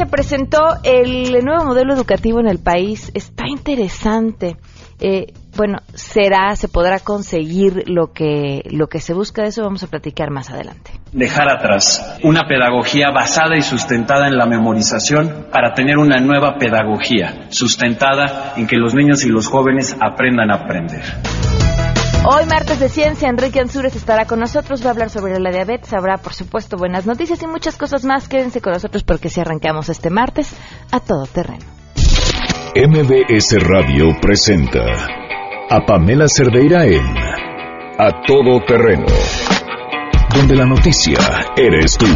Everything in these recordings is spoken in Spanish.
se presentó el nuevo modelo educativo en el país. Está interesante. Eh, bueno, será, se podrá conseguir lo que, lo que se busca. De eso vamos a platicar más adelante. Dejar atrás una pedagogía basada y sustentada en la memorización para tener una nueva pedagogía sustentada en que los niños y los jóvenes aprendan a aprender. Hoy, martes de ciencia, Enrique Ansúrez estará con nosotros, va a hablar sobre la diabetes, habrá, por supuesto, buenas noticias y muchas cosas más. Quédense con nosotros porque si arrancamos este martes a todo terreno. MBS Radio presenta a Pamela Cerdeira en A Todo Terreno, donde la noticia eres tú.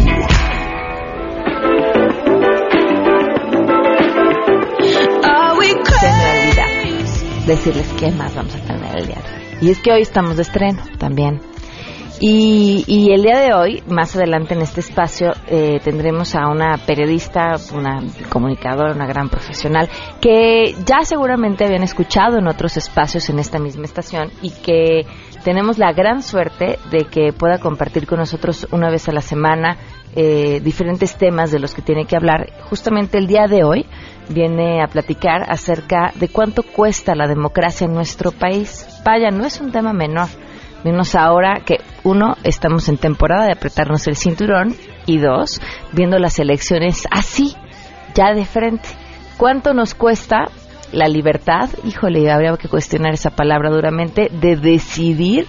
Se me olvida decirles qué más vamos a tener el día de hoy. Y es que hoy estamos de estreno también. Y, y, el día de hoy, más adelante en este espacio, eh, tendremos a una periodista, una comunicadora, una gran profesional, que ya seguramente habían escuchado en otros espacios en esta misma estación y que tenemos la gran suerte de que pueda compartir con nosotros una vez a la semana eh, diferentes temas de los que tiene que hablar. Justamente el día de hoy viene a platicar acerca de cuánto cuesta la democracia en nuestro país. Vaya, no es un tema menor menos ahora que uno, estamos en temporada de apretarnos el cinturón y dos, viendo las elecciones así, ya de frente. ¿Cuánto nos cuesta la libertad? Híjole, habría que cuestionar esa palabra duramente, de decidir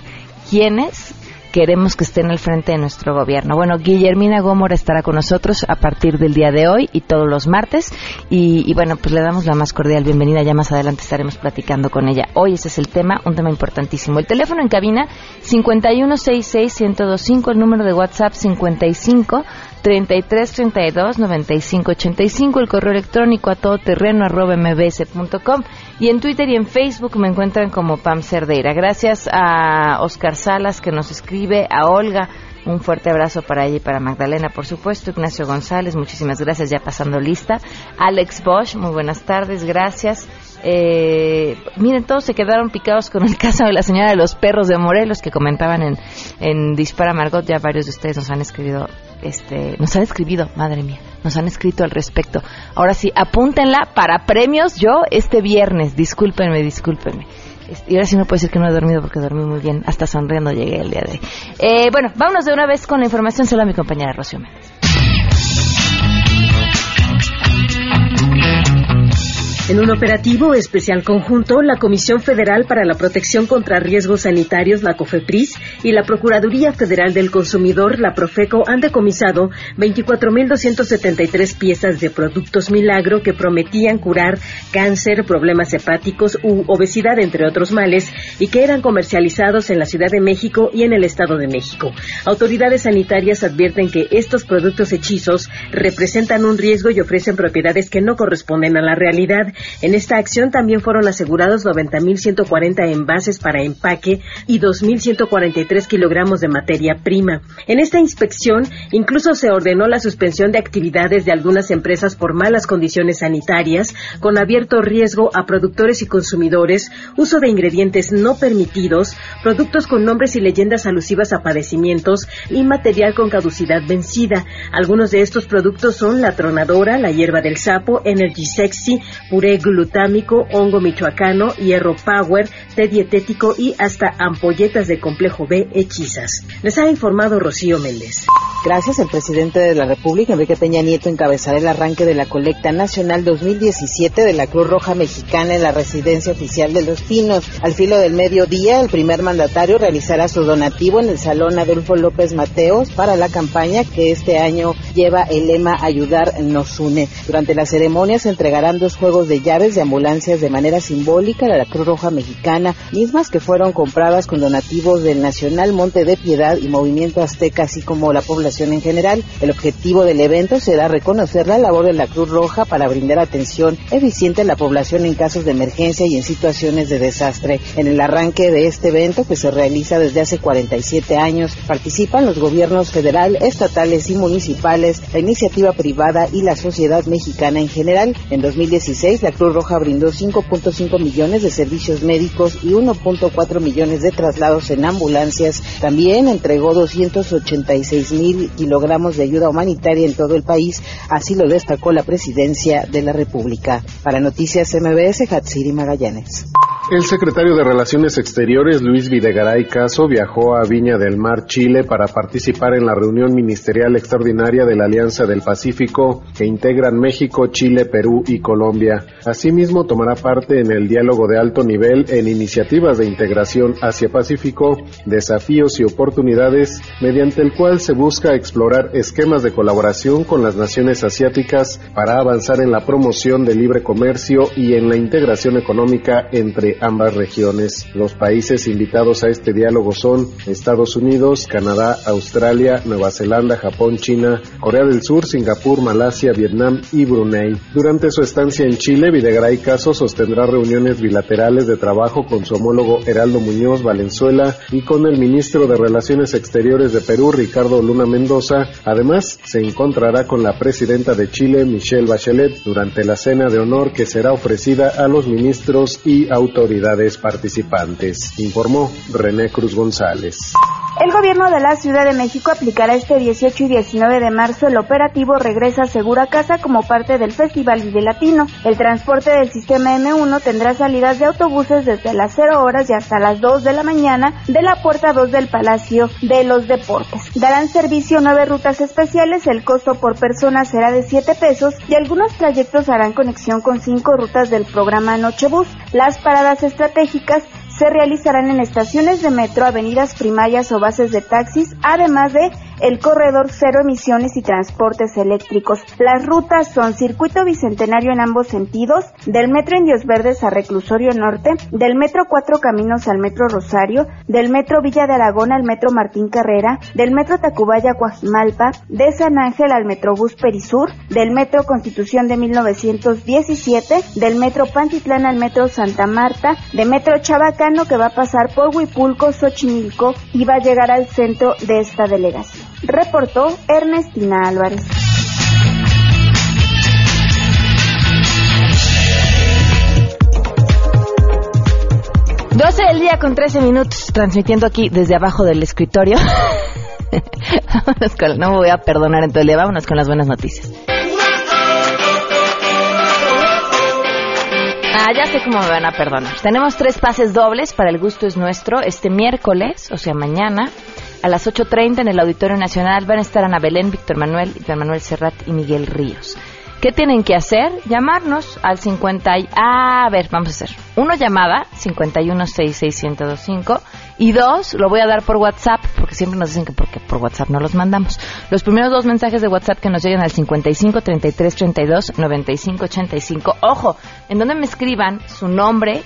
quiénes queremos que estén al frente de nuestro gobierno. Bueno, Guillermina Gómora estará con nosotros a partir del día de hoy y todos los martes. Y, bueno, pues le damos la más cordial bienvenida. Ya más adelante estaremos platicando con ella. Hoy ese es el tema, un tema importantísimo. El teléfono en cabina 5166-1025, el número de WhatsApp 55 33 32 95 85, el correo electrónico a todoterreno arroba mbs.com y en Twitter y en Facebook me encuentran como Pam Cerdeira. Gracias a Oscar Salas que nos escribe, a Olga, un fuerte abrazo para ella y para Magdalena, por supuesto. Ignacio González, muchísimas gracias, ya pasando lista. Alex Bosch, muy buenas tardes, gracias. Eh, miren, todos se quedaron picados con el caso de la señora de los perros de Morelos que comentaban en, en Dispara Margot. Ya varios de ustedes nos han escrito, este, nos han escrito, madre mía, nos han escrito al respecto. Ahora sí, apúntenla para premios yo este viernes. Discúlpenme, discúlpenme. Y ahora sí no puedo decir que no he dormido porque dormí muy bien. Hasta sonriendo llegué el día de hoy. Eh, bueno, vámonos de una vez con la información. Solo a mi compañera Rocío Méndez. En un operativo especial conjunto, la Comisión Federal para la Protección contra Riesgos Sanitarios, la COFEPRIS, y la Procuraduría Federal del Consumidor, la Profeco, han decomisado 24.273 piezas de productos milagro que prometían curar cáncer, problemas hepáticos u obesidad, entre otros males, y que eran comercializados en la Ciudad de México y en el Estado de México. Autoridades sanitarias advierten que estos productos hechizos representan un riesgo y ofrecen propiedades que no corresponden a la realidad en esta acción también fueron asegurados 90.140 envases para empaque y 2.143 kilogramos de materia prima. En esta inspección incluso se ordenó la suspensión de actividades de algunas empresas por malas condiciones sanitarias, con abierto riesgo a productores y consumidores, uso de ingredientes no permitidos, productos con nombres y leyendas alusivas a padecimientos y material con caducidad vencida. Algunos de estos productos son la tronadora, la hierba del sapo, Energy Sexy, glutámico, hongo michoacano, hierro power, té dietético y hasta ampolletas de complejo B hechizas. Les ha informado Rocío Méndez. Gracias, el presidente de la República, Enrique Peña Nieto, encabezará el arranque de la colecta nacional 2017 de la Cruz Roja Mexicana en la residencia oficial de Los Pinos. Al filo del mediodía, el primer mandatario realizará su donativo en el Salón Adolfo López Mateos para la campaña que este año lleva el lema Ayudar nos une. Durante la ceremonia se entregarán dos juegos de llaves de ambulancias de manera simbólica a la Cruz Roja Mexicana, mismas que fueron compradas con donativos del Nacional Monte de Piedad y Movimiento Azteca, así como la población en general. El objetivo del evento será reconocer la labor de la Cruz Roja para brindar atención eficiente a la población en casos de emergencia y en situaciones de desastre. En el arranque de este evento, que se realiza desde hace 47 años, participan los gobiernos federal, estatales y municipales la iniciativa privada y la sociedad mexicana en general. En 2016, la Cruz Roja brindó 5.5 millones de servicios médicos y 1.4 millones de traslados en ambulancias. También entregó 286 mil kilogramos de ayuda humanitaria en todo el país, así lo destacó la presidencia de la República. Para Noticias MBS, Hatsiri Magallanes. El secretario de Relaciones Exteriores, Luis Videgaray Caso, viajó a Viña del Mar, Chile, para participar en la reunión ministerial extraordinaria de la Alianza del Pacífico que integran México, Chile, Perú y Colombia. Asimismo, tomará parte en el diálogo de alto nivel en iniciativas de integración Asia-Pacífico, desafíos y oportunidades, mediante el cual se busca explorar esquemas de colaboración con las naciones asiáticas para avanzar en la promoción del libre comercio y en la integración económica entre ambas regiones. Los países invitados a este diálogo son Estados Unidos, Canadá, Australia, Nueva Zelanda, Japón, China, Corea del Sur, Singapur, Malasia, Vietnam y Brunei. Durante su estancia en Chile, Videgaray Caso sostendrá reuniones bilaterales de trabajo con su homólogo Heraldo Muñoz Valenzuela y con el ministro de Relaciones Exteriores de Perú, Ricardo Luna Mendoza. Además, se encontrará con la presidenta de Chile, Michelle Bachelet, durante la cena de honor que será ofrecida a los ministros y autoridades autoridades participantes, informó René Cruz González. El gobierno de la Ciudad de México aplicará este 18 y 19 de marzo el operativo Regresa Segura Casa como parte del Festival Vive Latino. El transporte del sistema M1 tendrá salidas de autobuses desde las 0 horas y hasta las 2 de la mañana de la puerta 2 del Palacio de los Deportes. Darán servicio nueve rutas especiales, el costo por persona será de 7 pesos y algunos trayectos harán conexión con cinco rutas del programa Nochebus. Las paradas estratégicas se realizarán en estaciones de metro, avenidas primarias o bases de taxis, además de el corredor cero emisiones y transportes eléctricos. Las rutas son circuito bicentenario en ambos sentidos, del metro Indios Verdes a Reclusorio Norte, del metro Cuatro Caminos al metro Rosario, del metro Villa de Aragón al metro Martín Carrera, del metro Tacubaya Coajimalpa, de San Ángel al metrobús Perisur, del metro Constitución de 1917, del metro Pantitlán al metro Santa Marta, de metro Chabacano que va a pasar por Huipulco, Xochimilco y va a llegar al centro de esta delegación reportó Ernestina Álvarez. 12 del día con 13 minutos, transmitiendo aquí desde abajo del escritorio. no me voy a perdonar en todo el vámonos con las buenas noticias. Ah, ya sé cómo me van a perdonar. Tenemos tres pases dobles para El Gusto es Nuestro este miércoles, o sea, mañana, a las 8.30 en el Auditorio Nacional van a estar Ana Belén, Víctor Manuel, Víctor Manuel Serrat y Miguel Ríos. ¿Qué tienen que hacer? Llamarnos al 50 y... Ah, a ver, vamos a hacer. Uno llamada, 5166125. Y dos, lo voy a dar por WhatsApp, porque siempre nos dicen que porque por WhatsApp no los mandamos. Los primeros dos mensajes de WhatsApp que nos lleguen al 55 33 32 95 85. Ojo, en donde me escriban su nombre,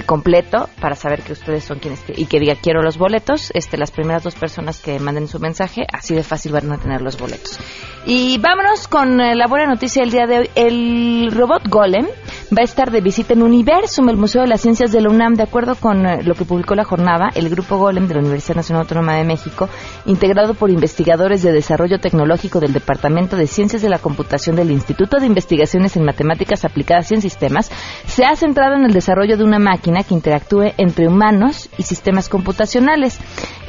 completo para saber que ustedes son quienes y que diga quiero los boletos. Este, las primeras dos personas que manden su mensaje, así de fácil van a tener los boletos. Y vámonos con eh, la buena noticia del día de hoy. El robot Golem va a estar de visita en Universum, el Museo de las Ciencias de la UNAM, de acuerdo con eh, lo que publicó la jornada, el grupo Golem de la Universidad Nacional Autónoma de México, integrado por investigadores de desarrollo tecnológico del Departamento de Ciencias de la Computación del Instituto de Investigaciones en Matemáticas Aplicadas y en Sistemas, se ha centrado en el desarrollo de una máquina que interactúe entre humanos y sistemas computacionales.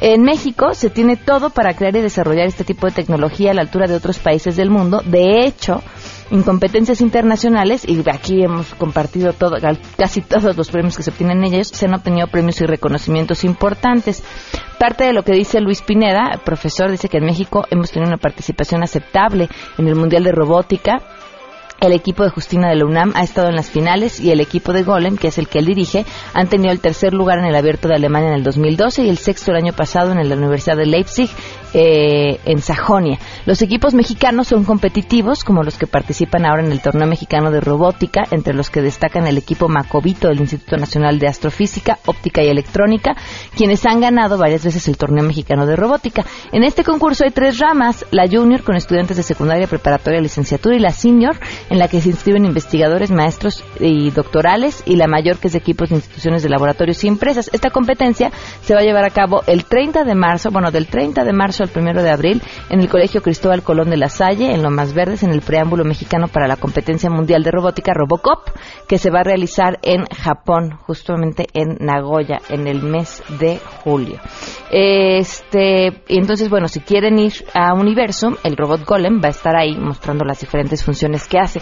En México se tiene todo para crear y desarrollar este tipo de tecnología a la altura de otros países del mundo. De hecho, en competencias internacionales, y aquí hemos compartido todo, casi todos los premios que se obtienen en ellos, se han obtenido premios y reconocimientos importantes. Parte de lo que dice Luis Pineda, profesor, dice que en México hemos tenido una participación aceptable en el Mundial de Robótica el equipo de Justina de la UNAM ha estado en las finales y el equipo de Golem, que es el que él dirige, han tenido el tercer lugar en el Abierto de Alemania en el 2012 y el sexto el año pasado en la Universidad de Leipzig eh, en Sajonia. Los equipos mexicanos son competitivos, como los que participan ahora en el Torneo Mexicano de Robótica, entre los que destacan el equipo Macovito del Instituto Nacional de Astrofísica, Óptica y Electrónica, quienes han ganado varias veces el Torneo Mexicano de Robótica. En este concurso hay tres ramas, la Junior con estudiantes de secundaria, preparatoria, licenciatura y la Senior en la que se inscriben investigadores, maestros y doctorales, y la mayor que es de equipos de instituciones de laboratorios y empresas. Esta competencia se va a llevar a cabo el 30 de marzo, bueno, del 30 de marzo al 1 de abril en el Colegio Cristóbal Colón de la Salle, en Lomas Verdes, en el preámbulo mexicano para la competencia mundial de robótica Robocop, que se va a realizar en Japón, justamente en Nagoya, en el mes de julio. Este, entonces, bueno, si quieren ir a Universum, el robot Golem va a estar ahí mostrando las diferentes funciones que hace.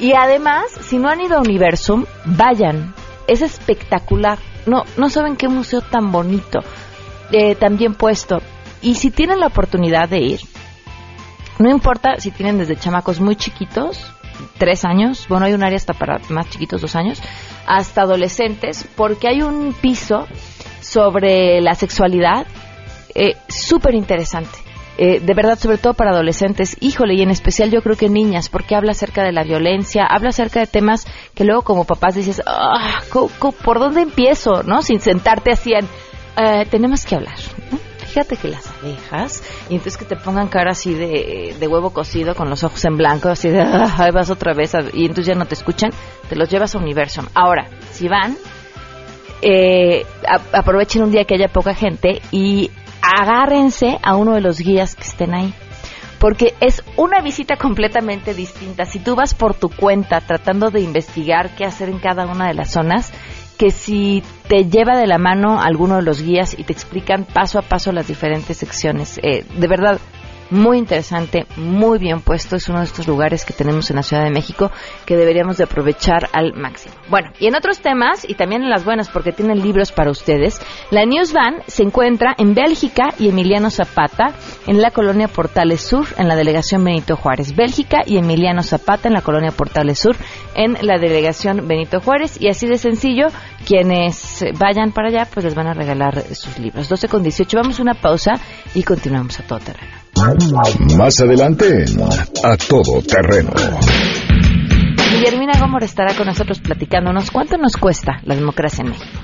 Y además, si no han ido a Universum, vayan. Es espectacular. No, no saben qué museo tan bonito, eh, tan bien puesto. Y si tienen la oportunidad de ir, no importa si tienen desde chamacos muy chiquitos, tres años, bueno, hay un área hasta para más chiquitos, dos años, hasta adolescentes, porque hay un piso sobre la sexualidad eh, súper interesante. Eh, de verdad, sobre todo para adolescentes, híjole, y en especial yo creo que niñas, porque habla acerca de la violencia, habla acerca de temas que luego como papás dices, ah, ¿por dónde empiezo? ¿No? Sin sentarte así en, eh, tenemos que hablar, Fíjate que las abejas, y entonces que te pongan cara así de, de huevo cocido con los ojos en blanco, así de, ahí vas otra vez, y entonces ya no te escuchan, te los llevas a Universum. Ahora, si van, eh, aprovechen un día que haya poca gente y agárrense a uno de los guías que estén ahí. Porque es una visita completamente distinta. Si tú vas por tu cuenta tratando de investigar qué hacer en cada una de las zonas, que si te lleva de la mano alguno de los guías y te explican paso a paso las diferentes secciones. Eh, de verdad, muy interesante, muy bien puesto. Es uno de estos lugares que tenemos en la Ciudad de México que deberíamos de aprovechar al máximo. Bueno, y en otros temas, y también en las buenas porque tienen libros para ustedes, la News Van se encuentra en Bélgica y Emiliano Zapata, en la colonia Portales Sur, en la delegación Benito Juárez. Bélgica y Emiliano Zapata, en la colonia Portales Sur, en la delegación Benito Juárez. Y así de sencillo, quienes vayan para allá, pues les van a regalar sus libros. 12 con 18. Vamos a una pausa y continuamos a todo terreno. Más adelante, a todo terreno. Guillermina Gómez estará con nosotros platicándonos cuánto nos cuesta la democracia en México.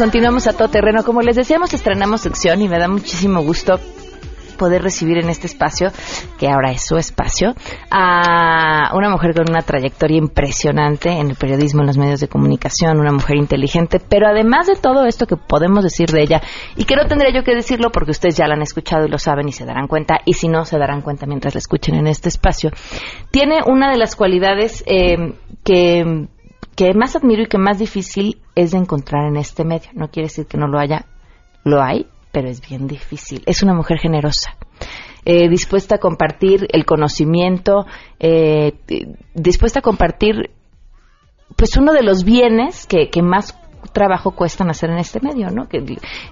continuamos a todo terreno. Como les decíamos, estrenamos sección y me da muchísimo gusto poder recibir en este espacio, que ahora es su espacio, a una mujer con una trayectoria impresionante en el periodismo, en los medios de comunicación, una mujer inteligente, pero además de todo esto que podemos decir de ella, y que no tendré yo que decirlo porque ustedes ya la han escuchado y lo saben y se darán cuenta, y si no, se darán cuenta mientras la escuchen en este espacio, tiene una de las cualidades eh, que que más admiro y que más difícil es de encontrar en este medio. No quiere decir que no lo haya, lo hay, pero es bien difícil. Es una mujer generosa. Eh, dispuesta a compartir el conocimiento, eh, dispuesta a compartir pues uno de los bienes que, que más trabajo cuestan hacer en este medio, ¿no? Que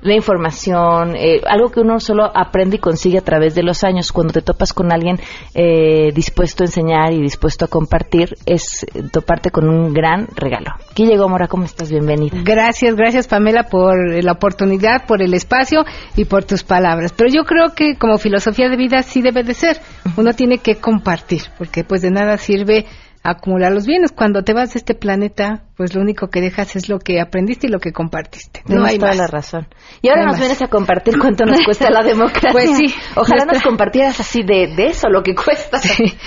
la información, eh, algo que uno solo aprende y consigue a través de los años. Cuando te topas con alguien eh, dispuesto a enseñar y dispuesto a compartir, es toparte con un gran regalo. Aquí llegó Mora, ¿cómo estás? Bienvenida. Gracias, gracias Pamela por la oportunidad, por el espacio y por tus palabras. Pero yo creo que como filosofía de vida sí debe de ser. Uno tiene que compartir, porque pues de nada sirve acumular los bienes. Cuando te vas de este planeta, pues lo único que dejas es lo que aprendiste y lo que compartiste. No hay toda la razón. Y ahora nos vienes a compartir cuánto nos cuesta la democracia. Pues sí. Ojalá nos compartieras así de, de eso, lo que cuesta.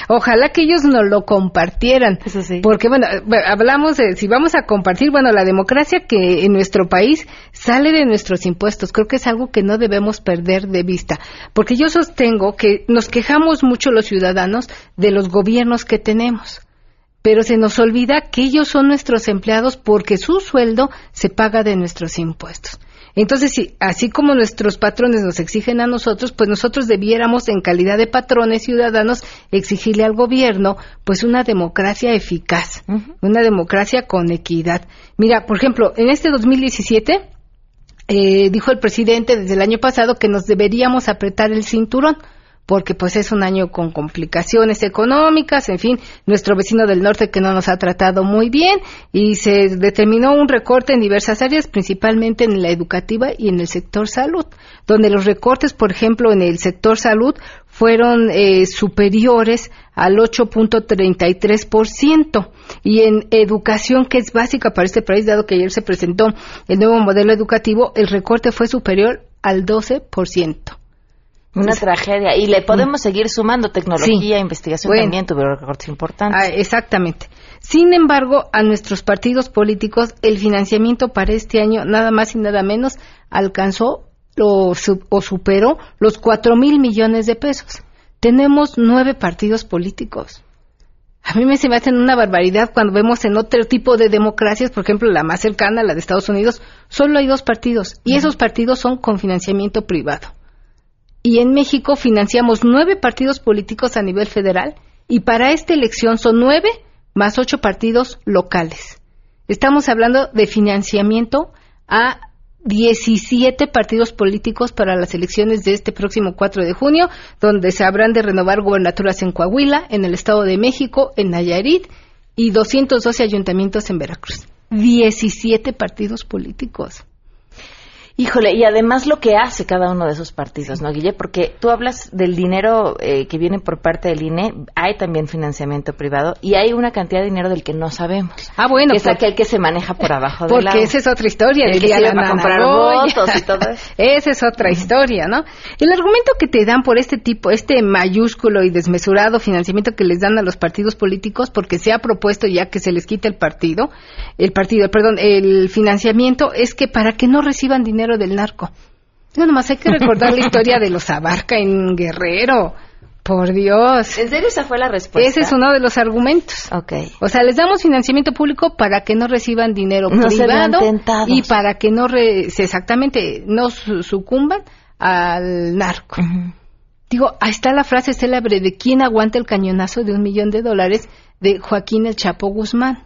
Ojalá que ellos nos lo compartieran. Eso sí. Porque, bueno, hablamos de, si vamos a compartir, bueno, la democracia que en nuestro país sale de nuestros impuestos. Creo que es algo que no debemos perder de vista. Porque yo sostengo que nos quejamos mucho los ciudadanos de los gobiernos que tenemos pero se nos olvida que ellos son nuestros empleados porque su sueldo se paga de nuestros impuestos. Entonces, así como nuestros patrones nos exigen a nosotros, pues nosotros debiéramos, en calidad de patrones ciudadanos, exigirle al gobierno, pues una democracia eficaz, una democracia con equidad. Mira, por ejemplo, en este 2017 eh, dijo el presidente desde el año pasado que nos deberíamos apretar el cinturón porque pues es un año con complicaciones económicas, en fin, nuestro vecino del norte que no nos ha tratado muy bien y se determinó un recorte en diversas áreas, principalmente en la educativa y en el sector salud, donde los recortes, por ejemplo, en el sector salud fueron eh, superiores al 8.33% y en educación, que es básica para este país, dado que ayer se presentó el nuevo modelo educativo, el recorte fue superior al 12%. Una tragedia. Y le podemos seguir sumando tecnología, investigación también tuvieron recortes importantes. Ah, exactamente. Sin embargo, a nuestros partidos políticos el financiamiento para este año nada más y nada menos alcanzó o, o superó los cuatro mil millones de pesos. Tenemos nueve partidos políticos. A mí me se me hacen una barbaridad cuando vemos en otro tipo de democracias, por ejemplo, la más cercana, la de Estados Unidos, solo hay dos partidos y esos partidos son con financiamiento privado y en México financiamos nueve partidos políticos a nivel federal y para esta elección son nueve más ocho partidos locales. Estamos hablando de financiamiento a 17 partidos políticos para las elecciones de este próximo 4 de junio, donde se habrán de renovar gobernaturas en Coahuila, en el Estado de México, en Nayarit y 212 ayuntamientos en Veracruz. 17 partidos políticos. Híjole, y además lo que hace cada uno de esos partidos, ¿no, Guille? Porque tú hablas del dinero eh, que viene por parte del INE, hay también financiamiento privado y hay una cantidad de dinero del que no sabemos. Ah, bueno. es aquel que se maneja por abajo del Porque esa es otra historia. El que se va a comprar votos y todo eso. Esa es otra historia, ¿no? El argumento que te dan por este tipo, este mayúsculo y desmesurado financiamiento que les dan a los partidos políticos, porque se ha propuesto ya que se les quita el partido, el partido, perdón, el financiamiento, es que para que no reciban dinero del narco. No, nomás hay que recordar la historia de los Abarca en Guerrero. Por Dios. ¿En serio esa fue la respuesta? Ese es uno de los argumentos. Ok. O sea, les damos financiamiento público para que no reciban dinero privado y para que no exactamente no sucumban al narco. Digo, ahí está la frase célebre de quién aguanta el cañonazo de un millón de dólares de Joaquín el Chapo Guzmán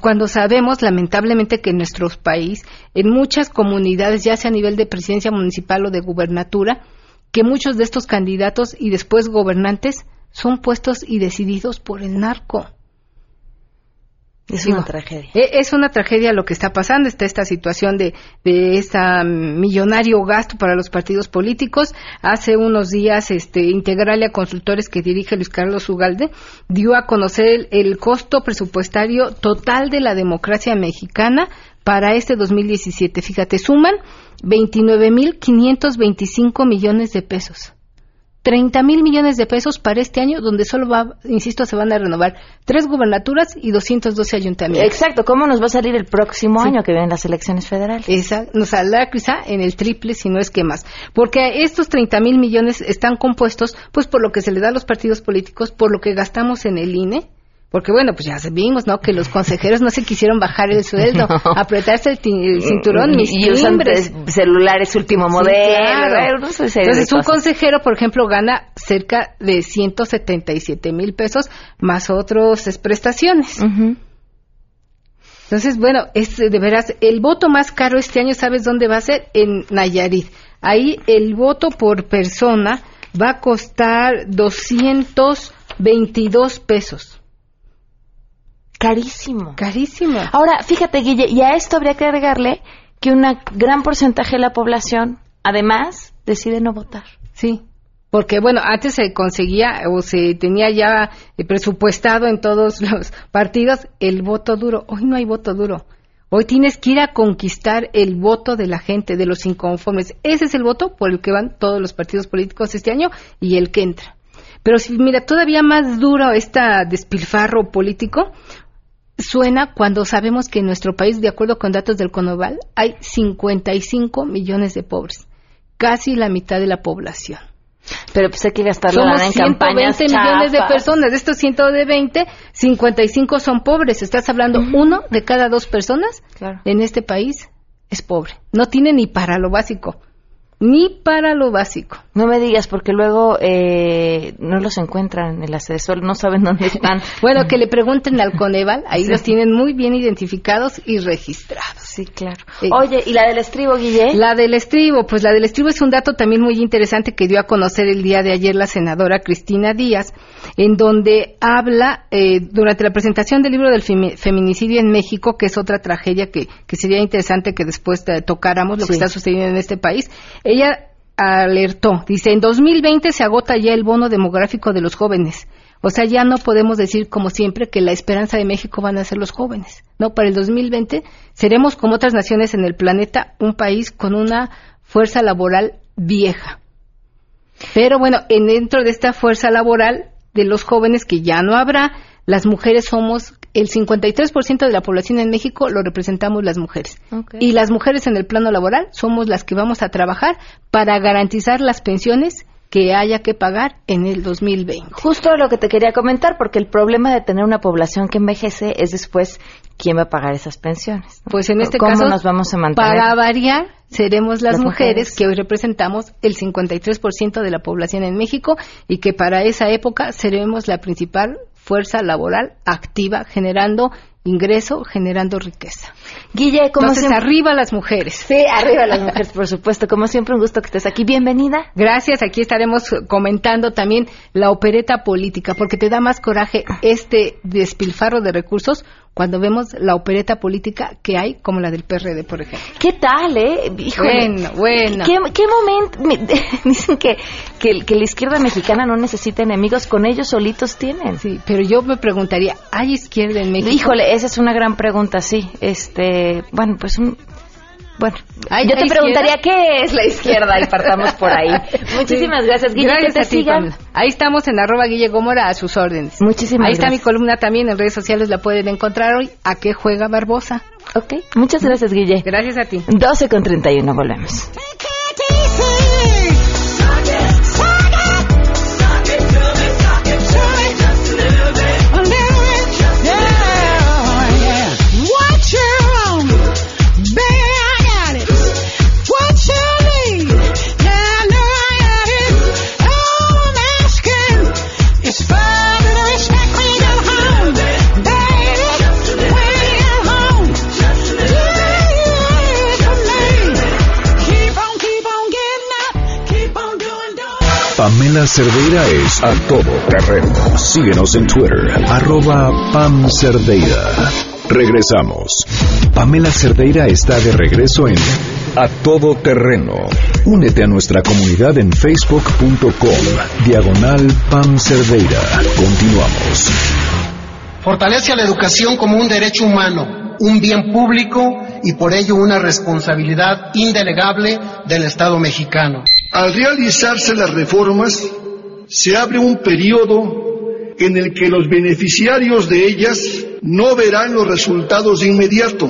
cuando sabemos lamentablemente que en nuestro país, en muchas comunidades, ya sea a nivel de presidencia municipal o de gubernatura, que muchos de estos candidatos y después gobernantes son puestos y decididos por el narco. Es una tragedia. E, es una tragedia lo que está pasando, está esta situación de, de este millonario gasto para los partidos políticos. Hace unos días, este, Integralia Consultores, que dirige Luis Carlos Ugalde, dio a conocer el, costo presupuestario total de la democracia mexicana para este 2017. Fíjate, suman 29.525 millones de pesos. 30 mil millones de pesos para este año, donde solo va, insisto, se van a renovar tres gubernaturas y 212 ayuntamientos. Exacto, ¿cómo nos va a salir el próximo año que vienen las elecciones federales? Exacto, nos saldrá quizá en el triple, si no es que más. Porque estos 30 mil millones están compuestos, pues, por lo que se le da a los partidos políticos, por lo que gastamos en el INE, porque bueno, pues ya vimos, ¿no? Que los consejeros no se quisieron bajar el sueldo, apretarse el, cinturón, mis y usan celulares último modelo. Entonces un consejero, por ejemplo, gana cerca de 177 mil pesos más otras prestaciones. Entonces, bueno, es de veras, el voto más caro este año, ¿sabes dónde va a ser? En Nayarit. Ahí el voto por persona va a costar 222 pesos. Carísimo. Carísimo. Ahora, fíjate, Guille, y a esto habría que agregarle que un gran porcentaje de la población, además, decide no votar. Sí. Porque, bueno, antes se conseguía o se tenía ya presupuestado en todos los partidos el voto duro. Hoy no hay voto duro. Hoy tienes que ir a conquistar el voto de la gente, de los inconformes. Ese es el voto por el que van todos los partidos políticos este año y el que entra. Pero si mira, todavía más duro este despilfarro político, suena cuando sabemos que en nuestro país, de acuerdo con datos del Conoval, hay 55 millones de pobres, casi la mitad de la población. Pero pues hay que gastar Somos en 120 millones de personas. De estos 120, 55 son pobres. Estás hablando, uno de cada dos personas en este país es pobre. No tiene ni para lo básico. Ni para lo básico. No me digas, porque luego eh, no los encuentran en el asesor, no saben dónde están. bueno, que le pregunten al Coneval, ahí los tienen muy bien identificados y registrados. Sí, claro. Eh, Oye, ¿y la del estribo, Guille? La del estribo, pues la del estribo es un dato también muy interesante que dio a conocer el día de ayer la senadora Cristina Díaz, en donde habla eh, durante la presentación del libro del feminicidio en México, que es otra tragedia que, que sería interesante que después tocáramos lo que está sucediendo en este país. Ella alertó, dice, en 2020 se agota ya el bono demográfico de los jóvenes. O sea, ya no podemos decir como siempre que la esperanza de México van a ser los jóvenes. No, para el 2020 seremos como otras naciones en el planeta un país con una fuerza laboral vieja. Pero bueno, en dentro de esta fuerza laboral de los jóvenes que ya no habrá, las mujeres somos el 53% de la población en México lo representamos las mujeres. Y las mujeres en el plano laboral somos las que vamos a trabajar para garantizar las pensiones que haya que pagar en el 2020. Justo lo que te quería comentar, porque el problema de tener una población que envejece es después quién va a pagar esas pensiones. Pues en este ¿Cómo caso, nos vamos a mantener? Para variar, seremos las, mujeres, que hoy representamos el 53% de la población en México y que para esa época seremos la principal fuerza laboral activa generando ingreso generando riqueza. Guille, como Entonces, arriba las mujeres. Sí, arriba las mujeres, por supuesto. Como siempre, un gusto que estés aquí. Bienvenida. Gracias. Aquí estaremos comentando también la opereta política, porque te da más coraje este despilfarro de recursos cuando vemos la opereta política que hay, como la del PRD, por ejemplo. ¿Qué tal, eh? bueno, bueno. ¿Qué, qué momento? Dicen que, que, la izquierda mexicana no necesita enemigos, con ellos solitos tienen. Sí, pero yo me preguntaría, ¿hay izquierda en México? Híjole, esa es una gran pregunta, sí. Este, bueno, pues un, bueno, yo te preguntaría qué es la izquierda y partamos por ahí. Muchísimas gracias, Guille. Gracias te Ahí estamos en arroba Guille Gómora a sus órdenes. Muchísimas Ahí está mi columna también en redes sociales, la pueden encontrar hoy. ¿A qué juega Barbosa? Ok, muchas gracias, Guille. Gracias a ti. 12 con 31, volvemos. Pamela Cerdeira es a todo terreno. Síguenos en Twitter, arroba Pam Cerdeira. Regresamos. Pamela Cerdeira está de regreso en A Todo Terreno. Únete a nuestra comunidad en facebook.com, diagonal Pam Cerdeira. Continuamos. Fortalece a la educación como un derecho humano, un bien público y por ello una responsabilidad indelegable del Estado mexicano. Al realizarse las reformas, se abre un periodo en el que los beneficiarios de ellas no verán los resultados de inmediato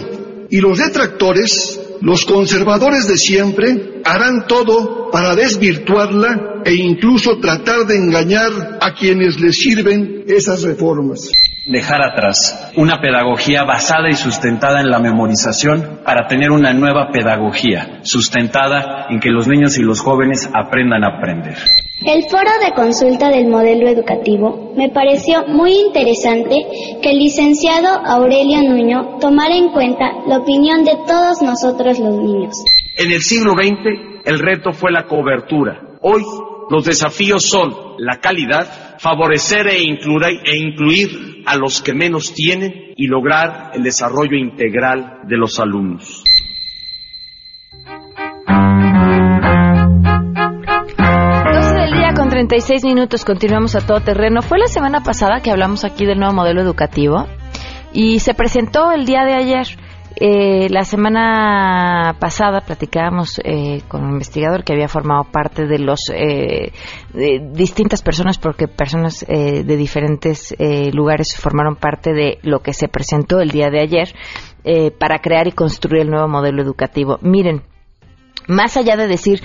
y los detractores, los conservadores de siempre, harán todo para desvirtuarla e incluso tratar de engañar a quienes les sirven esas reformas dejar atrás una pedagogía basada y sustentada en la memorización para tener una nueva pedagogía sustentada en que los niños y los jóvenes aprendan a aprender. El foro de consulta del modelo educativo me pareció muy interesante que el licenciado Aurelio Nuño tomara en cuenta la opinión de todos nosotros los niños. En el siglo XX el reto fue la cobertura. Hoy los desafíos son la calidad, favorecer e incluir, e incluir a los que menos tienen y lograr el desarrollo integral de los alumnos. con 36 minutos, continuamos a todo terreno. Fue la semana pasada que hablamos aquí del nuevo modelo educativo y se presentó el día de ayer. Eh, la semana pasada platicábamos eh, con un investigador que había formado parte de los eh, distintas personas, porque personas de diferentes lugares formaron parte de lo que se presentó el día de ayer para crear y construir el nuevo modelo educativo. Miren, más allá de decir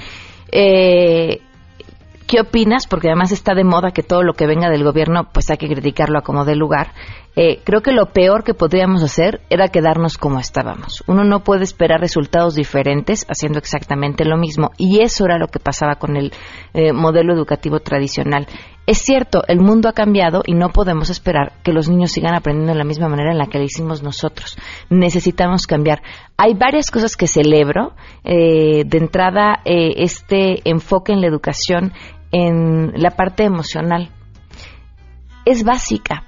¿Qué opinas? Porque además está de moda que todo lo que venga del gobierno, pues hay que criticarlo a como dé lugar. Eh, creo que lo peor que podríamos hacer era quedarnos como estábamos. Uno no puede esperar resultados diferentes haciendo exactamente lo mismo. Y eso era lo que pasaba con el eh, modelo educativo tradicional. Es cierto, el mundo ha cambiado y no podemos esperar que los niños sigan aprendiendo de la misma manera en la que lo hicimos nosotros. Necesitamos cambiar. Hay varias cosas que celebro. Eh, de entrada, este enfoque en la educación en la parte emocional. Es básica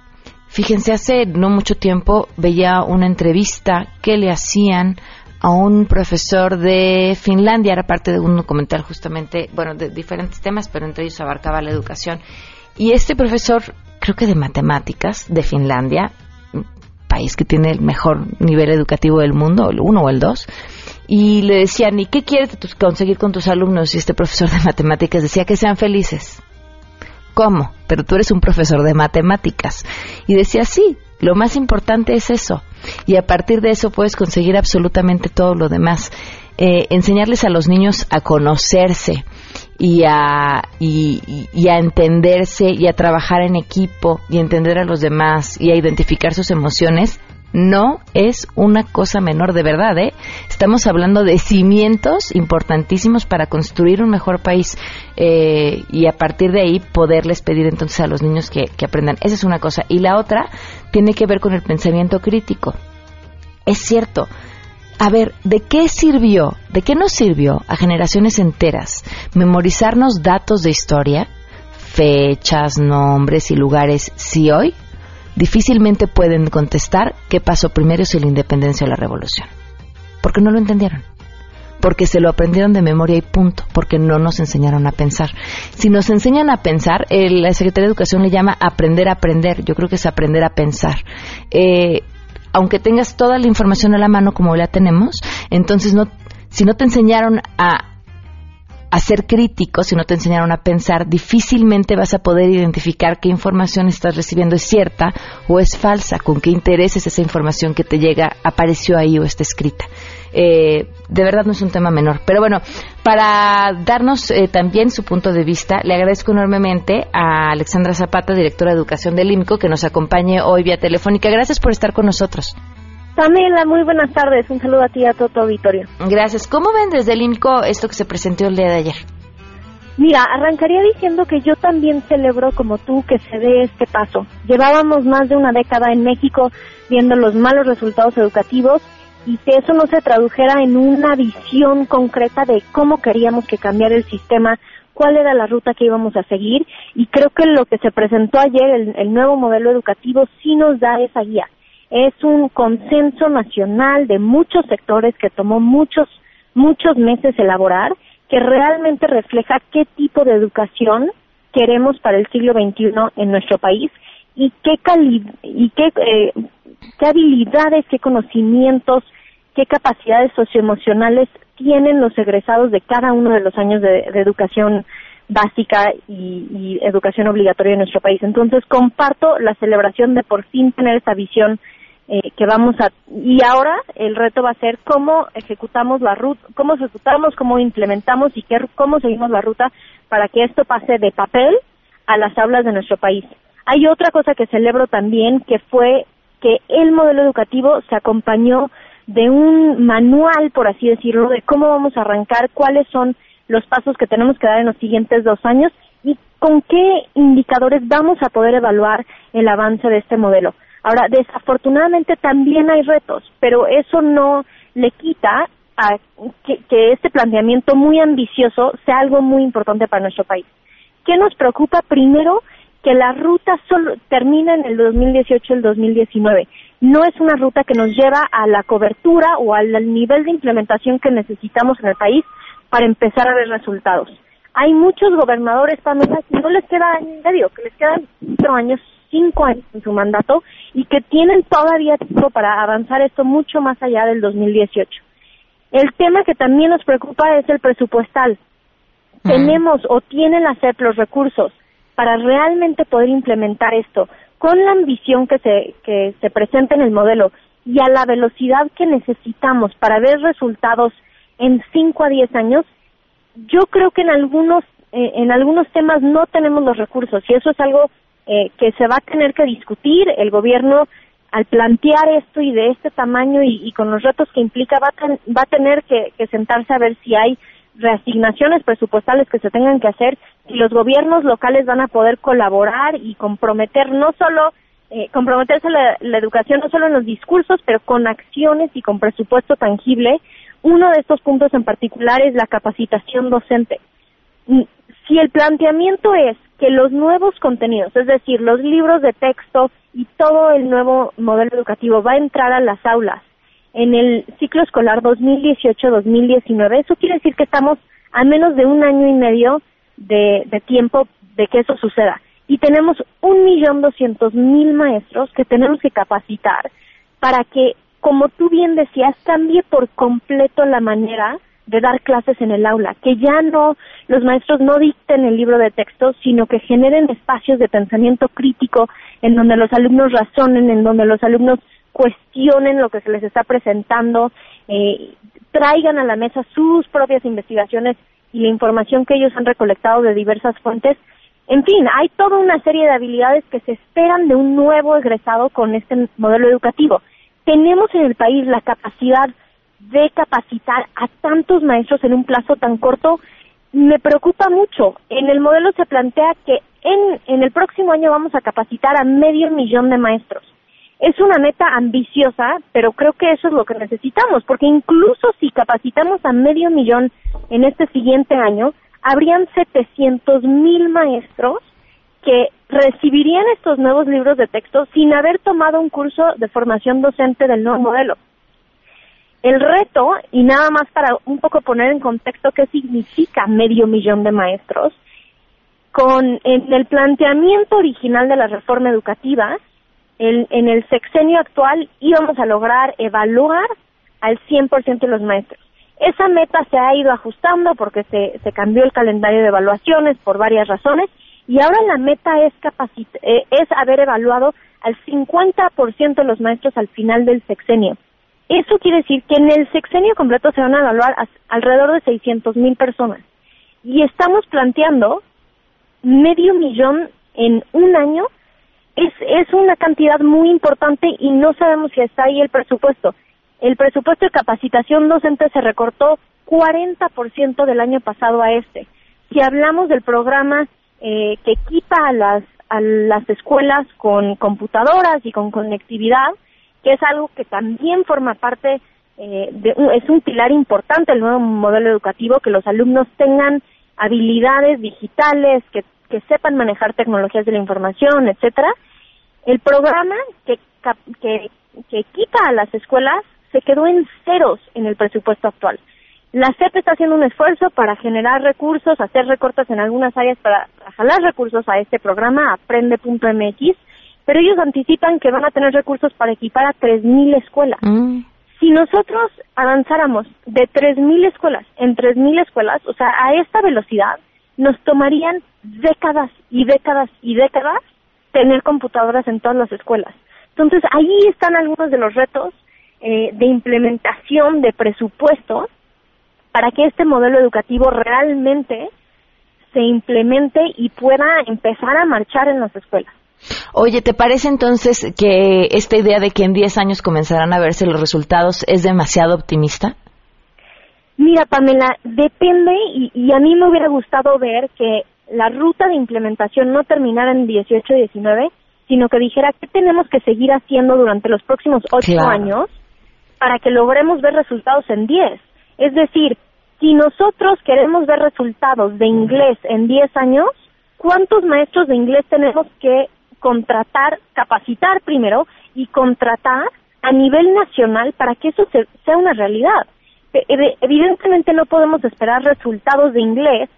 Fíjense, hace no mucho tiempo veía una entrevista que le hacían a un profesor de Finlandia, era parte de un documental justamente, bueno, de diferentes temas, pero entre ellos abarcaba la educación. Y este profesor, creo que de matemáticas, de Finlandia, país que tiene el mejor nivel educativo del mundo, el uno o el dos, y le decían, ¿y qué quieres conseguir con tus alumnos? Y este profesor de matemáticas decía que sean felices. ¿Cómo? Pero tú eres un profesor de matemáticas. Y decía, sí, lo más importante es eso. Y a partir de eso puedes conseguir absolutamente todo lo demás. Eh, enseñarles a los niños a conocerse y a, y, y a entenderse y a trabajar en equipo y entender a los demás y a identificar sus emociones no es una cosa menor de verdad, ¿eh? Estamos hablando de cimientos importantísimos para construir un mejor país eh, y a partir de ahí poderles pedir entonces a los niños que, que aprendan. Esa es una cosa. Y la otra tiene que ver con el pensamiento crítico. Es cierto. A ver, ¿de qué sirvió, de qué nos sirvió a generaciones enteras memorizarnos datos de historia, fechas, nombres y lugares si hoy difícilmente pueden contestar qué pasó primero si la independencia o la revolución. Porque no lo entendieron. Porque se lo aprendieron de memoria y punto. Porque no nos enseñaron a pensar. Si nos enseñan a pensar, la Secretaría de Educación le llama aprender a aprender. Yo creo que es aprender a pensar. Eh, aunque tengas toda la información a la mano como la tenemos, entonces no, si no te enseñaron a a ser crítico, si no te enseñaron a pensar, difícilmente vas a poder identificar qué información estás recibiendo es cierta o es falsa, con qué interés es esa información que te llega, apareció ahí o está escrita. Eh, de verdad no es un tema menor. Pero bueno, para darnos eh, también su punto de vista, le agradezco enormemente a Alexandra Zapata, directora de Educación del IMCO, que nos acompañe hoy vía telefónica. Gracias por estar con nosotros. Pamela, muy buenas tardes. Un saludo a ti y a todo tu auditorio. Gracias. ¿Cómo ven desde el INCO esto que se presentó el día de ayer? Mira, arrancaría diciendo que yo también celebro como tú que se dé este paso. Llevábamos más de una década en México viendo los malos resultados educativos y que eso no se tradujera en una visión concreta de cómo queríamos que cambiara el sistema, cuál era la ruta que íbamos a seguir y creo que lo que se presentó ayer, el, el nuevo modelo educativo, sí nos da esa guía es un consenso nacional de muchos sectores que tomó muchos, muchos meses elaborar, que realmente refleja qué tipo de educación queremos para el siglo XXI en nuestro país y qué y qué, eh, qué habilidades, qué conocimientos, qué capacidades socioemocionales tienen los egresados de cada uno de los años de, educación básica y, y, educación obligatoria en nuestro país. Entonces comparto la celebración de por fin tener esa visión eh, que vamos a y ahora el reto va a ser cómo ejecutamos la ruta, cómo ejecutamos, cómo implementamos y qué, cómo seguimos la ruta para que esto pase de papel a las aulas de nuestro país. Hay otra cosa que celebro también que fue que el modelo educativo se acompañó de un manual, por así decirlo, de cómo vamos a arrancar, cuáles son los pasos que tenemos que dar en los siguientes dos años y con qué indicadores vamos a poder evaluar el avance de este modelo. Ahora, desafortunadamente también hay retos, pero eso no le quita a que, este planteamiento muy ambicioso sea algo muy importante para nuestro país. ¿Qué nos preocupa? Primero, que la ruta solo termina en el 2018 el 2019. No es una ruta que nos lleva a la cobertura o al, nivel de implementación que necesitamos en el país para empezar a ver resultados. Hay muchos gobernadores, Pamela, que no les queda año medio, que les quedan cuatro años cinco años en su mandato y que tienen todavía tiempo para avanzar esto mucho más allá del 2018. El tema que también nos preocupa es el presupuestal. Tenemos o tienen la CEP los recursos para realmente poder implementar esto con la ambición que se, que se presenta en el modelo y a la velocidad que necesitamos para ver resultados en 5 a 10 años, yo creo que en algunos, eh, en algunos temas no tenemos los recursos y eso es algo eh, que se va a tener que discutir. El gobierno, al plantear esto y de este tamaño y, con los retos que implica, va a, va a tener que, sentarse a ver si hay reasignaciones presupuestales que se tengan que hacer y los gobiernos locales van a poder colaborar y comprometer no solo eh, comprometerse la, la educación no solo en los discursos pero con acciones y con presupuesto tangible uno de estos puntos en particular es la capacitación docente mm, si el planteamiento es que los nuevos contenidos es decir los libros de texto y todo el nuevo modelo educativo va a entrar a las aulas en el ciclo escolar 2018-2019. Eso quiere decir que estamos a menos de un año y medio de, tiempo de que eso suceda. Y tenemos un millón doscientos mil maestros que tenemos que capacitar para que, como tú bien decías, cambie por completo la manera de dar clases en el aula, que ya no los maestros no dicten el libro de texto, sino que generen espacios de pensamiento crítico en donde los alumnos razonen, en donde los alumnos cuestionen lo que se les está presentando, eh, traigan a la mesa sus propias investigaciones y la información que ellos han recolectado de diversas fuentes. En fin, hay toda una serie de habilidades que se esperan de un nuevo egresado con este modelo educativo. Tenemos en el país la capacidad de capacitar a tantos maestros en un plazo tan corto. Me preocupa mucho. En el modelo se plantea que en, en el próximo año vamos a capacitar a medio millón de maestros es una meta ambiciosa, pero creo que eso es lo que necesitamos, porque incluso si capacitamos a medio millón en este siguiente año, habrían 700 mil maestros que recibirían estos nuevos libros de texto sin haber tomado un curso de formación docente del nuevo modelo. El reto, y nada más para un poco poner en contexto qué significa medio millón de maestros, con en el planteamiento original de la reforma educativa, en el sexenio actual íbamos a lograr evaluar al 100% de los maestros. Esa meta se ha ido ajustando porque se, se cambió el calendario de evaluaciones por varias razones y ahora la meta es, eh, es haber evaluado al 50% de los maestros al final del sexenio. Eso quiere decir que en el sexenio completo se van a evaluar alrededor de 600 mil personas. Y estamos planteando medio millón en un año es, es una cantidad muy importante y no sabemos si está ahí el presupuesto. El presupuesto de capacitación docente se recortó 40% del año pasado a este. Si hablamos del programa eh, que equipa a las, a las escuelas con computadoras y con conectividad, que es algo que también forma parte, eh, de, es un pilar importante del nuevo modelo educativo, que los alumnos tengan habilidades digitales, que que sepan manejar tecnologías de la información, etcétera. El programa que, que, que equipa a las escuelas se quedó en ceros en el presupuesto actual. La CEP está haciendo un esfuerzo para generar recursos, hacer recortes en algunas áreas para jalar recursos a este programa, aprende.mx, pero ellos anticipan que van a tener recursos para equipar a 3.000 escuelas. Mm. Si nosotros avanzáramos de 3.000 escuelas en 3.000 escuelas, o sea, a esta velocidad, nos tomarían décadas y décadas y décadas tener computadoras en todas las escuelas. Entonces, ahí están algunos de los retos eh, de implementación de presupuestos para que este modelo educativo realmente se implemente y pueda empezar a marchar en las escuelas. Oye, ¿te parece entonces que esta idea de que en 10 años comenzarán a verse los resultados es demasiado optimista? Mira, Pamela, depende y, a mí me hubiera gustado ver que la ruta de implementación no terminara en 18-19, sino que dijera qué tenemos que seguir haciendo durante los próximos ocho años para que logremos ver resultados en 10. Es decir, si nosotros queremos ver resultados de inglés en 10 años, ¿cuántos maestros de inglés tenemos que contratar, capacitar primero y contratar a nivel nacional para que eso sea una realidad? evidentemente no podemos esperar resultados de inglés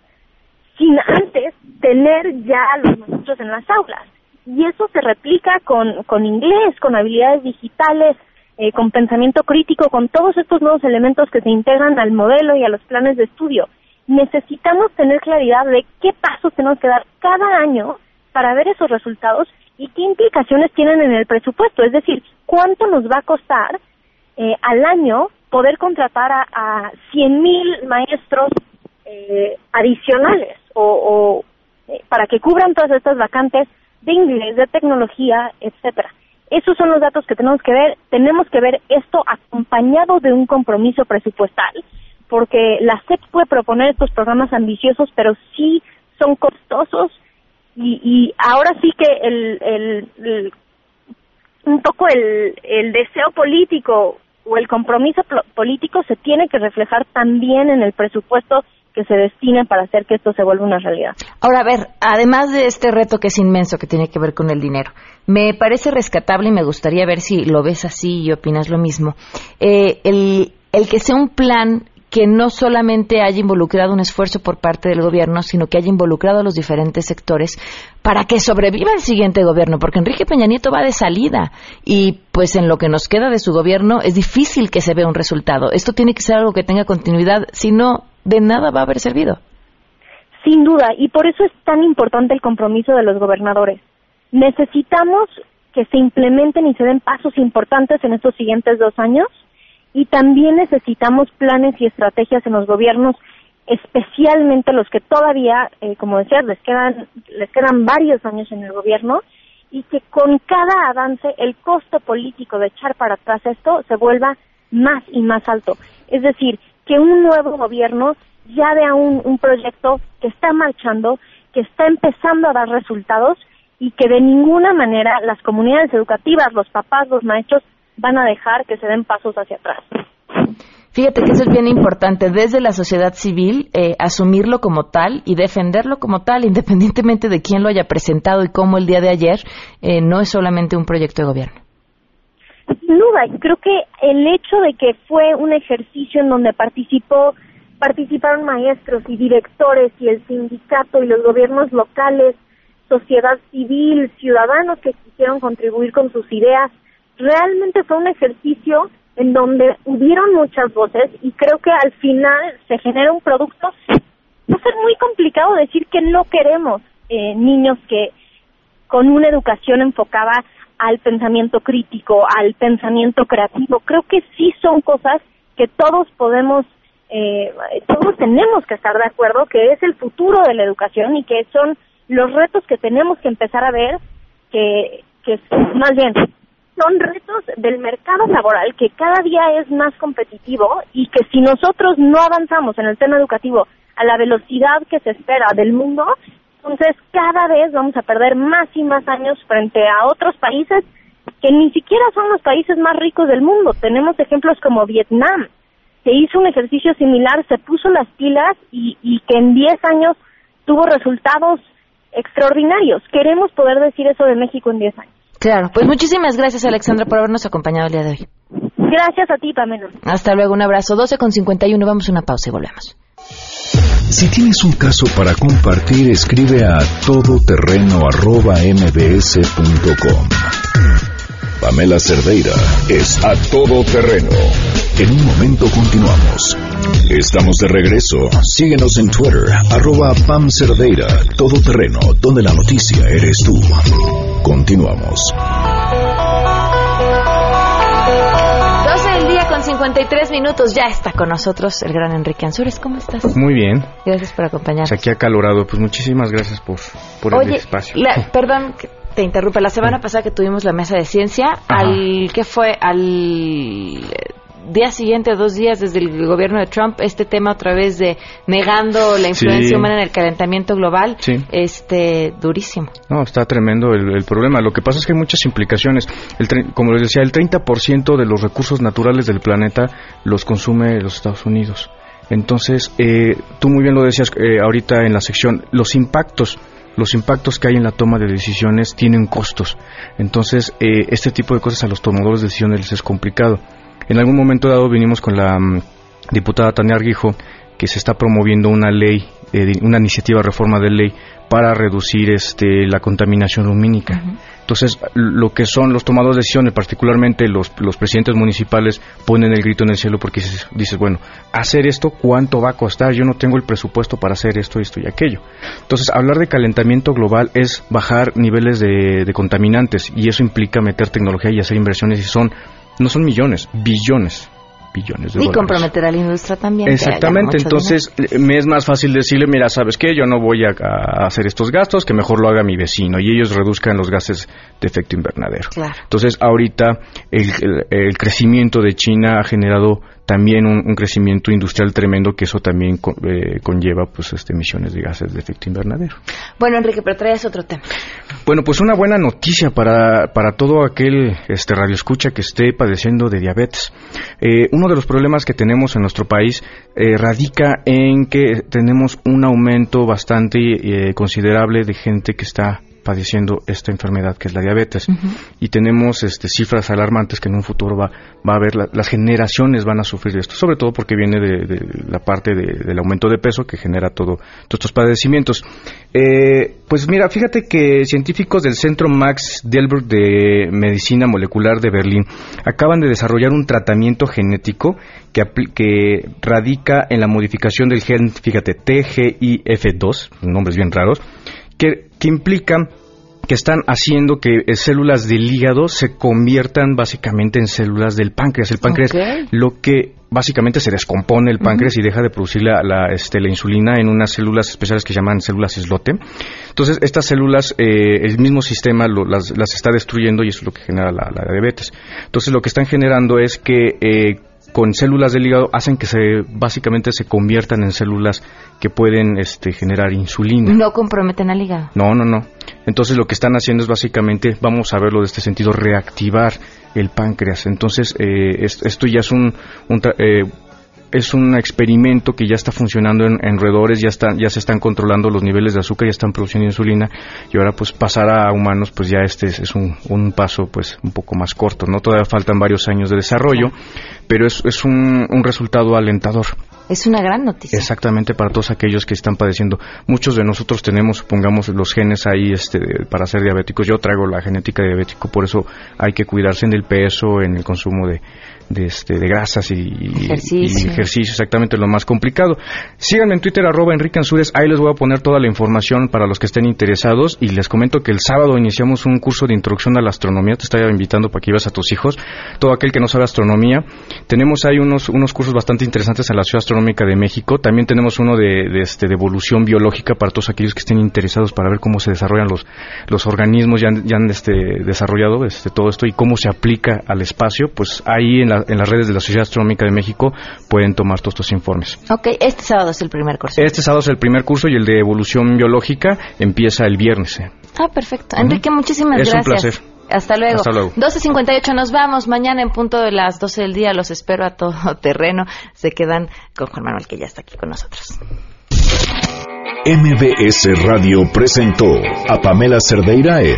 sin antes tener ya a los maestros en las aulas. Y eso se replica con, con inglés, con habilidades digitales, eh, con pensamiento crítico, con todos estos nuevos elementos que se integran al modelo y a los planes de estudio. Necesitamos tener claridad de qué pasos tenemos que dar cada año para ver esos resultados y qué implicaciones tienen en el presupuesto, es decir, cuánto nos va a costar eh, al año poder contratar a, a 100.000 maestros eh, adicionales o, eh, para que cubran todas estas vacantes de inglés, de tecnología, etcétera. Esos son los datos que tenemos que ver. Tenemos que ver esto acompañado de un compromiso presupuestal, porque la SEP puede proponer estos programas ambiciosos, pero sí son costosos y, y ahora sí que el, un poco el, el deseo político o el compromiso político se tiene que reflejar también en el presupuesto que se destina para hacer que esto se vuelva una realidad. Ahora, a ver, además de este reto que es inmenso, que tiene que ver con el dinero, me parece rescatable y me gustaría ver si lo ves así y opinas lo mismo, eh, el, el que sea un plan que no solamente haya involucrado un esfuerzo por parte del gobierno, sino que haya involucrado a los diferentes sectores para que sobreviva el siguiente gobierno, porque Enrique Peña Nieto va de salida y pues en lo que nos queda de su gobierno es difícil que se vea un resultado. Esto tiene que ser algo que tenga continuidad, si no, de nada va a haber servido. Sin duda, y por eso es tan importante el compromiso de los gobernadores. Necesitamos que se implementen y se den pasos importantes en estos siguientes dos años y también necesitamos planes y estrategias en los gobiernos, especialmente los que todavía, eh, como decías, les quedan, les quedan varios años en el gobierno y que con cada avance el costo político de echar para atrás esto se vuelva más y más alto. Es decir, que un nuevo gobierno ya vea un, un proyecto que está marchando, que está empezando a dar resultados y que de ninguna manera las comunidades educativas, los papás, los maestros van a dejar que se den pasos hacia atrás. Fíjate que eso es bien importante, desde la sociedad civil, eh, asumirlo como tal y defenderlo como tal, independientemente de quién lo haya presentado y cómo el día de ayer eh, no es solamente un proyecto de gobierno. Sin duda, creo que el hecho de que fue un ejercicio en donde participó, participaron maestros y directores y el sindicato y los gobiernos locales, sociedad civil, ciudadanos que quisieron contribuir con sus ideas, realmente fue un ejercicio en donde hubieron muchas voces y creo que al final se genera un producto. Va a ser muy complicado decir que no queremos eh, niños que con una educación enfocada al pensamiento crítico, al pensamiento creativo. Creo que sí son cosas que todos podemos, eh, todos tenemos que estar de acuerdo que es el futuro de la educación y que son los retos que tenemos que empezar a ver que, que más bien son retos del mercado laboral que cada día es más competitivo y que si nosotros no avanzamos en el tema educativo a la velocidad que se espera del mundo, entonces cada vez vamos a perder más y más años frente a otros países que ni siquiera son los países más ricos del mundo. Tenemos ejemplos como Vietnam, que hizo un ejercicio similar, se puso las pilas y, y que en 10 años tuvo resultados extraordinarios. Queremos poder decir eso de México en 10 años. Claro, pues muchísimas gracias Alexandra por habernos acompañado el día de hoy. Gracias a ti, Pamela. Hasta luego, un abrazo. 12 con 51, vamos a una pausa y volvemos. Si tienes un caso para compartir, escribe a todoterreno.mbs.com. Pamela Cerdeira es a todoterreno. En un momento continuamos. Estamos de regreso. Síguenos en Twitter, arroba Pam Cerdeira, todoterreno, donde la noticia eres tú. Continuamos. 12 del día con 53 minutos. Ya está con nosotros el gran Enrique Ansures. ¿Cómo estás? Muy bien. Gracias por acompañarnos. Pues aquí acalorado. Pues muchísimas gracias por, por el espacio. perdón que te interrumpa. La semana pasada que tuvimos la mesa de ciencia, al ¿qué fue? Al día siguiente, dos días desde el gobierno de Trump, este tema otra vez de negando la influencia humana en el calentamiento global, este durísimo. No, está tremendo el, problema. Lo que pasa es que hay muchas implicaciones. El, como les decía, el 30% de los recursos naturales del planeta los consume los Estados Unidos. Entonces, eh, tú muy bien lo decías eh, ahorita en la sección, los impactos los impactos que hay en la toma de decisiones tienen costos. Entonces, eh, este tipo de cosas a los tomadores de decisiones les es complicado. En algún momento dado vinimos con la mm, diputada Tania Arguijo que se está promoviendo una ley, eh, una iniciativa de reforma de ley para reducir este, la contaminación lumínica. Entonces, lo que son los tomadores de decisiones, particularmente los, los presidentes municipales, ponen el grito en el cielo porque dices, bueno, hacer esto, ¿cuánto va a costar? Yo no tengo el presupuesto para hacer esto, esto y aquello. Entonces, hablar de calentamiento global es bajar niveles de, de contaminantes y eso implica meter tecnología y hacer inversiones y son no son millones, billones. Billones de y dólares. Y comprometer a la industria también. Exactamente, entonces me es más fácil decirle, mira, ¿sabes qué? Yo no voy a, a, hacer estos gastos, que mejor lo haga mi vecino y ellos reduzcan los gases de efecto invernadero. Claro. Entonces, ahorita el, el, el crecimiento de China ha generado también un, un, crecimiento industrial tremendo que eso también con, eh, conlleva pues este, emisiones de gases de efecto invernadero. Bueno, Enrique, pero traes otro tema. Bueno, pues una buena noticia para, para todo aquel este radioescucha que esté padeciendo de diabetes. Eh, uno de los problemas que tenemos en nuestro país eh, radica en que tenemos un aumento bastante eh, considerable de gente que está padeciendo esta enfermedad que es la diabetes. Uh -huh. Y tenemos este, cifras alarmantes que en un futuro va, va a haber, la, las generaciones van a sufrir esto, sobre todo porque viene de, de la parte de, del aumento de peso que genera todo, todos estos padecimientos. Eh, pues mira, fíjate que científicos del Centro Max Delbrück de Medicina Molecular de Berlín acaban de desarrollar un tratamiento genético que, que radica en la modificación del gen, fíjate, TGIF2, nombres bien raros, que, que implican que están haciendo que eh, células del hígado se conviertan básicamente en células del páncreas. El páncreas, okay. lo que básicamente se descompone el páncreas uh -huh. y deja de producir la, la, este, la, insulina en unas células especiales que llaman células islote. Entonces, estas células, eh, el mismo sistema lo, las, las, está destruyendo y eso es lo que genera la, la diabetes. Entonces, lo que están generando es que eh, con células del hígado hacen que se básicamente se conviertan en células que pueden este, generar insulina. No comprometen al hígado. No, no, no. Entonces lo que están haciendo es básicamente, vamos a verlo de este sentido, reactivar el páncreas. Entonces eh, esto ya es un, un eh, es un experimento que ya está funcionando en, en roedores, ya, está, ya se están controlando los niveles de azúcar, ya están produciendo insulina y ahora pues pasar a humanos pues ya este es, es un, un, paso pues un poco más corto, ¿no? Todavía faltan varios años de desarrollo, pero es, es un, un resultado alentador. Es una gran noticia. Exactamente para todos aquellos que están padeciendo. Muchos de nosotros tenemos, supongamos, los genes ahí este, para ser diabéticos. Yo traigo la genética de diabético, por eso hay que cuidarse en el peso, en el consumo de, de, este, de grasas y ejercicio. y ejercicio, exactamente lo más complicado. Síganme en Twitter, arroba Enrique Ansures, ahí les voy a poner toda la información para los que estén interesados y les comento que el sábado iniciamos un curso de introducción a la astronomía, te estaba invitando para que ibas a tus hijos, todo aquel que no sabe astronomía. Tenemos ahí unos, unos cursos bastante interesantes en la Ciudad Astronómica de México, también tenemos uno de, de, este, de evolución biológica para todos aquellos que estén interesados para ver cómo se desarrollan los, los organismos, ya han, ya han este, desarrollado este, todo esto y cómo se aplica al espacio, pues ahí en, la, en las redes de la Sociedad Astronómica de México pueden tomar todos estos informes. Ok, este sábado es el primer curso. Este sábado es el primer curso y el de evolución biológica empieza el viernes. Ah, perfecto. Uh -huh. Enrique, muchísimas es gracias. Es un placer. Hasta luego. Hasta luego. 12.58 nos vamos. Mañana en punto de las 12 del día los espero a todo terreno. Se quedan con Juan Manuel que ya está aquí con nosotros. MBS Radio presentó a Pamela Cerdeira en